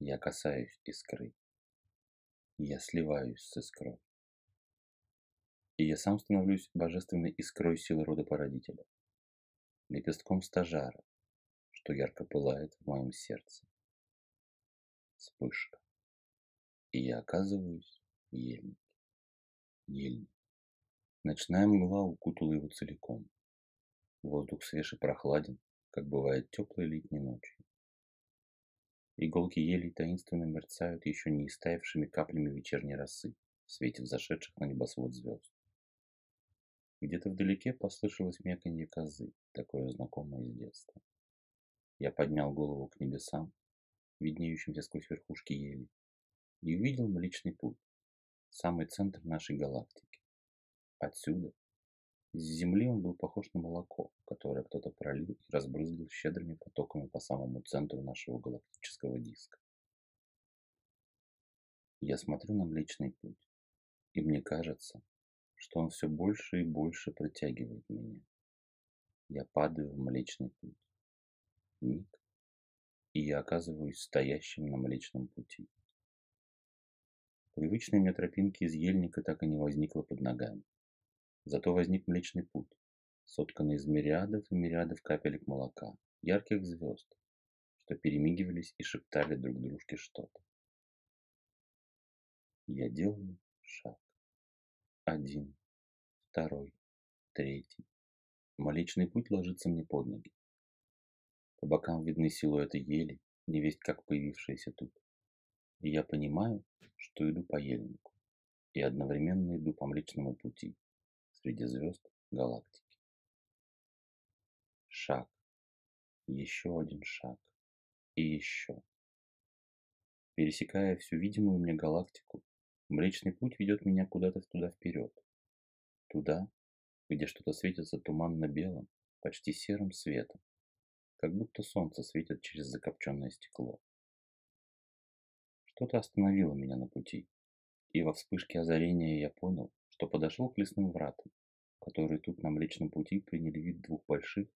Я касаюсь искры. Я сливаюсь с искрой. И я сам становлюсь божественной искрой силы рода породителя. Лепестком стажара, что ярко пылает в моем сердце. Вспышка. И я оказываюсь в ельнике. Ельник. Ночная мгла укутала его целиком. Воздух свеж и прохладен, как бывает теплой летней ночью. Иголки елей таинственно мерцают еще не истаявшими каплями вечерней росы в свете взошедших на небосвод звезд. Где-то вдалеке послышалось мяканье козы, такое знакомое из детства. Я поднял голову к небесам, виднеющимся сквозь верхушки ели, и увидел Млечный Путь, самый центр нашей галактики. Отсюда, с Земли он был похож на молоко, которое кто-то пролил и разбрызгал щедрыми потоками по самому центру нашего галактического диска. Я смотрю на Млечный Путь, и мне кажется, что он все больше и больше притягивает меня. Я падаю в Млечный Путь. Миг, и я оказываюсь стоящим на Млечном Пути. Привычной мне тропинки из ельника так и не возникло под ногами. Зато возник Млечный Путь, сотканный из мириадов и мириадов капелек молока, ярких звезд, что перемигивались и шептали друг дружке что-то. Я делаю шаг. Один, второй, третий. Млечный путь ложится мне под ноги. По бокам видны силуэты ели, невесть как появившиеся тут. И я понимаю, что иду по ельнику. И одновременно иду по Млечному пути, среди звезд галактики. Шаг, еще один шаг и еще. Пересекая всю видимую мне галактику, Млечный путь ведет меня куда-то туда вперед. Туда, где что-то светится туманно-белым, почти серым светом, как будто солнце светит через закопченное стекло. Что-то остановило меня на пути, и во вспышке озарения я понял, что подошел к лесным вратам, которые тут на Млечном пути приняли вид двух больших,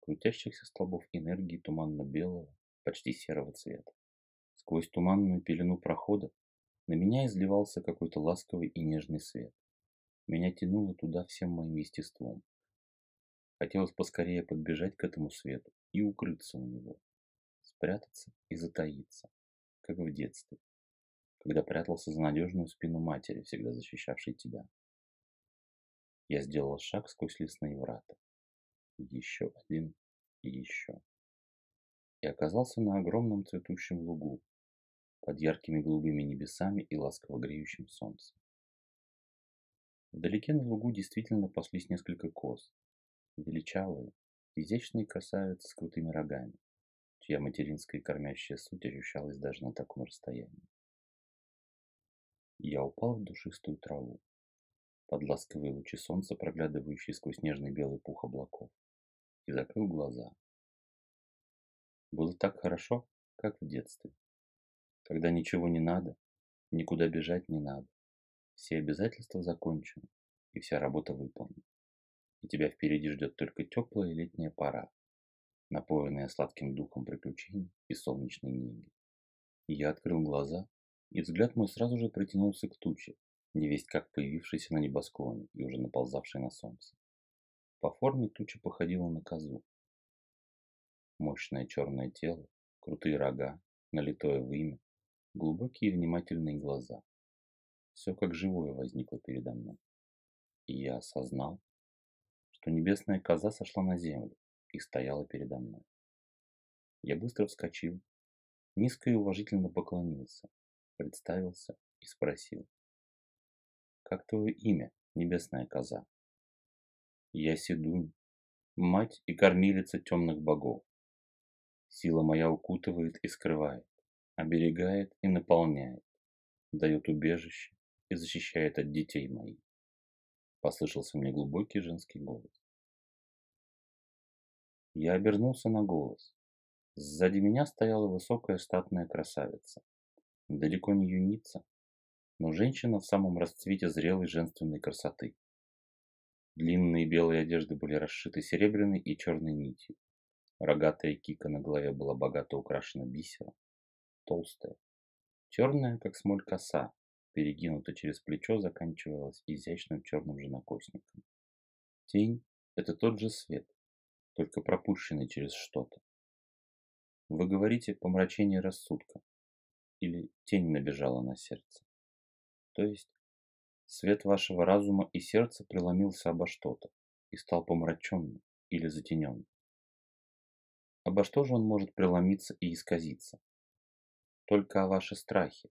крутящихся столбов энергии туманно-белого, почти серого цвета. Сквозь туманную пелену прохода на меня изливался какой-то ласковый и нежный свет. Меня тянуло туда всем моим естеством. Хотелось поскорее подбежать к этому свету и укрыться у него, спрятаться и затаиться, как в детстве, когда прятался за надежную спину матери, всегда защищавшей тебя. Я сделал шаг сквозь лесные врата. Еще один и еще. И оказался на огромном цветущем лугу, под яркими голубыми небесами и ласково греющим солнцем. Вдалеке на лугу действительно паслись несколько коз, величавые, изящные красавицы с крутыми рогами, чья материнская кормящая суть ощущалась даже на таком расстоянии. Я упал в душистую траву, под ласковые лучи солнца, проглядывающие сквозь нежный белый пух облаков, и закрыл глаза. Было так хорошо, как в детстве, когда ничего не надо, никуда бежать не надо, все обязательства закончены, и вся работа выполнена, и тебя впереди ждет только теплая летняя пора, напоенная сладким духом приключений и солнечной неги. Я открыл глаза, и взгляд мой сразу же притянулся к туче, невесть как появившийся на небосклоне и уже наползавший на солнце. По форме туча походила на козу. Мощное черное тело, крутые рога, налитое вымя, глубокие внимательные глаза. Все как живое возникло передо мной. И я осознал, что небесная коза сошла на землю и стояла передо мной. Я быстро вскочил, низко и уважительно поклонился, представился и спросил. Как твое имя, небесная коза? Я Седунь, мать и кормилица темных богов. Сила моя укутывает и скрывает, оберегает и наполняет, дает убежище и защищает от детей моих. Послышался мне глубокий женский голос. Я обернулся на голос. Сзади меня стояла высокая статная красавица. Далеко не юница, но женщина в самом расцвете зрелой женственной красоты. Длинные белые одежды были расшиты серебряной и черной нитью. Рогатая кика на голове была богато украшена бисером. Толстая, черная, как смоль коса, перегинута через плечо, заканчивалась изящным черным женокосником. Тень – это тот же свет, только пропущенный через что-то. Вы говорите помрачение рассудка или тень набежала на сердце. То есть свет вашего разума и сердца преломился обо что-то и стал помраченным или затененным. Обо что же он может преломиться и исказиться? Только о ваши страхи,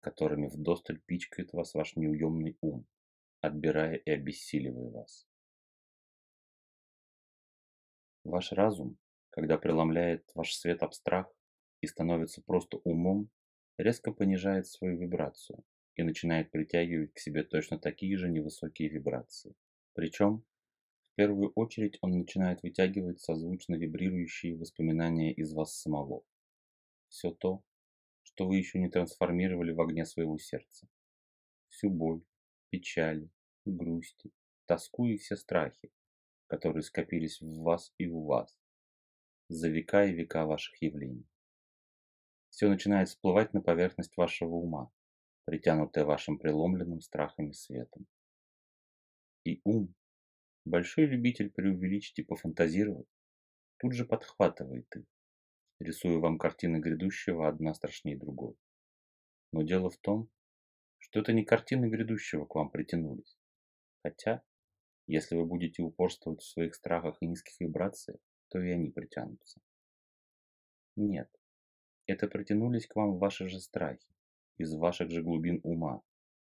которыми вдосталь пичкает вас ваш неуемный ум, отбирая и обессиливая вас. Ваш разум, когда преломляет ваш свет об страх и становится просто умом, резко понижает свою вибрацию и начинает притягивать к себе точно такие же невысокие вибрации. Причем в первую очередь он начинает вытягивать созвучно вибрирующие воспоминания из вас самого. Все то, что вы еще не трансформировали в огне своего сердца. Всю боль, печали, грусти, тоску и все страхи, которые скопились в вас и у вас за века и века ваших явлений. Все начинает всплывать на поверхность вашего ума, притянутое вашим преломленным страхами светом. И ум Большой любитель преувеличить и пофантазировать тут же подхватывает их, рисуя вам картины грядущего одна страшнее другой. Но дело в том, что это не картины грядущего к вам притянулись. Хотя, если вы будете упорствовать в своих страхах и низких вибрациях, то и они притянутся. Нет, это притянулись к вам ваши же страхи, из ваших же глубин ума,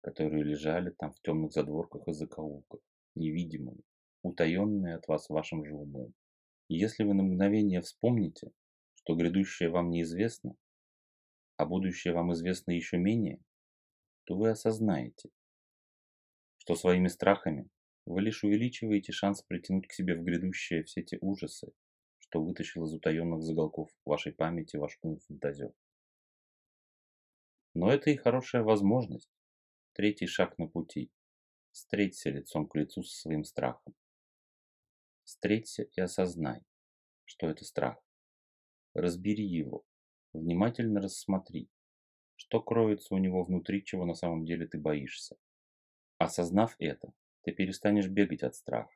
которые лежали там в темных задворках и закоулках, невидимые, утаенные от вас вашим же умом. если вы на мгновение вспомните, что грядущее вам неизвестно, а будущее вам известно еще менее, то вы осознаете, что своими страхами вы лишь увеличиваете шанс притянуть к себе в грядущее все те ужасы, что вытащил из утаенных заголков вашей памяти ваш ум фантазер. Но это и хорошая возможность, третий шаг на пути, встреться лицом к лицу со своим страхом. Встреться и осознай, что это страх. Разбери его, внимательно рассмотри, что кроется у него внутри, чего на самом деле ты боишься. Осознав это, ты перестанешь бегать от страха,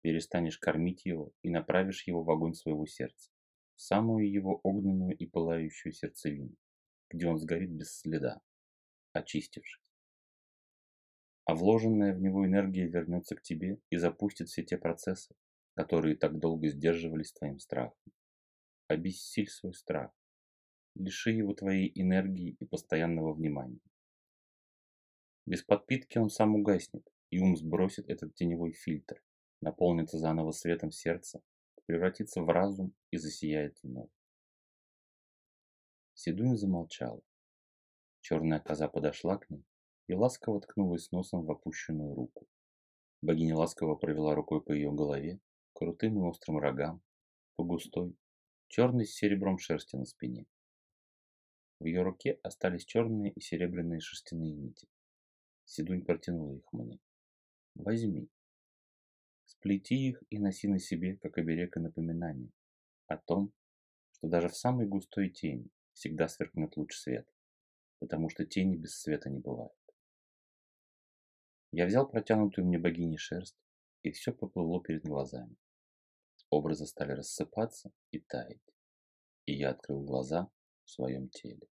перестанешь кормить его и направишь его в огонь своего сердца, в самую его огненную и пылающую сердцевину, где он сгорит без следа, очистившись. А вложенная в него энергия вернется к тебе и запустит все те процессы, которые так долго сдерживались твоим страхом. Обессиль свой страх. Лиши его твоей энергии и постоянного внимания. Без подпитки он сам угаснет, и ум сбросит этот теневой фильтр, наполнится заново светом сердца, превратится в разум и засияет вновь. Седунь замолчала. Черная коза подошла к ней и ласково ткнулась носом в опущенную руку. Богиня ласково провела рукой по ее голове крутым и острым рогам, по густой, черной с серебром шерсти на спине. В ее руке остались черные и серебряные шерстяные нити. Седунь протянула их мне. Возьми. Сплети их и носи на себе, как оберег и напоминание о том, что даже в самой густой тени всегда сверкнет луч света, потому что тени без света не бывает. Я взял протянутую мне богини шерсть, и все поплыло перед глазами. Образы стали рассыпаться и таять, и я открыл глаза в своем теле.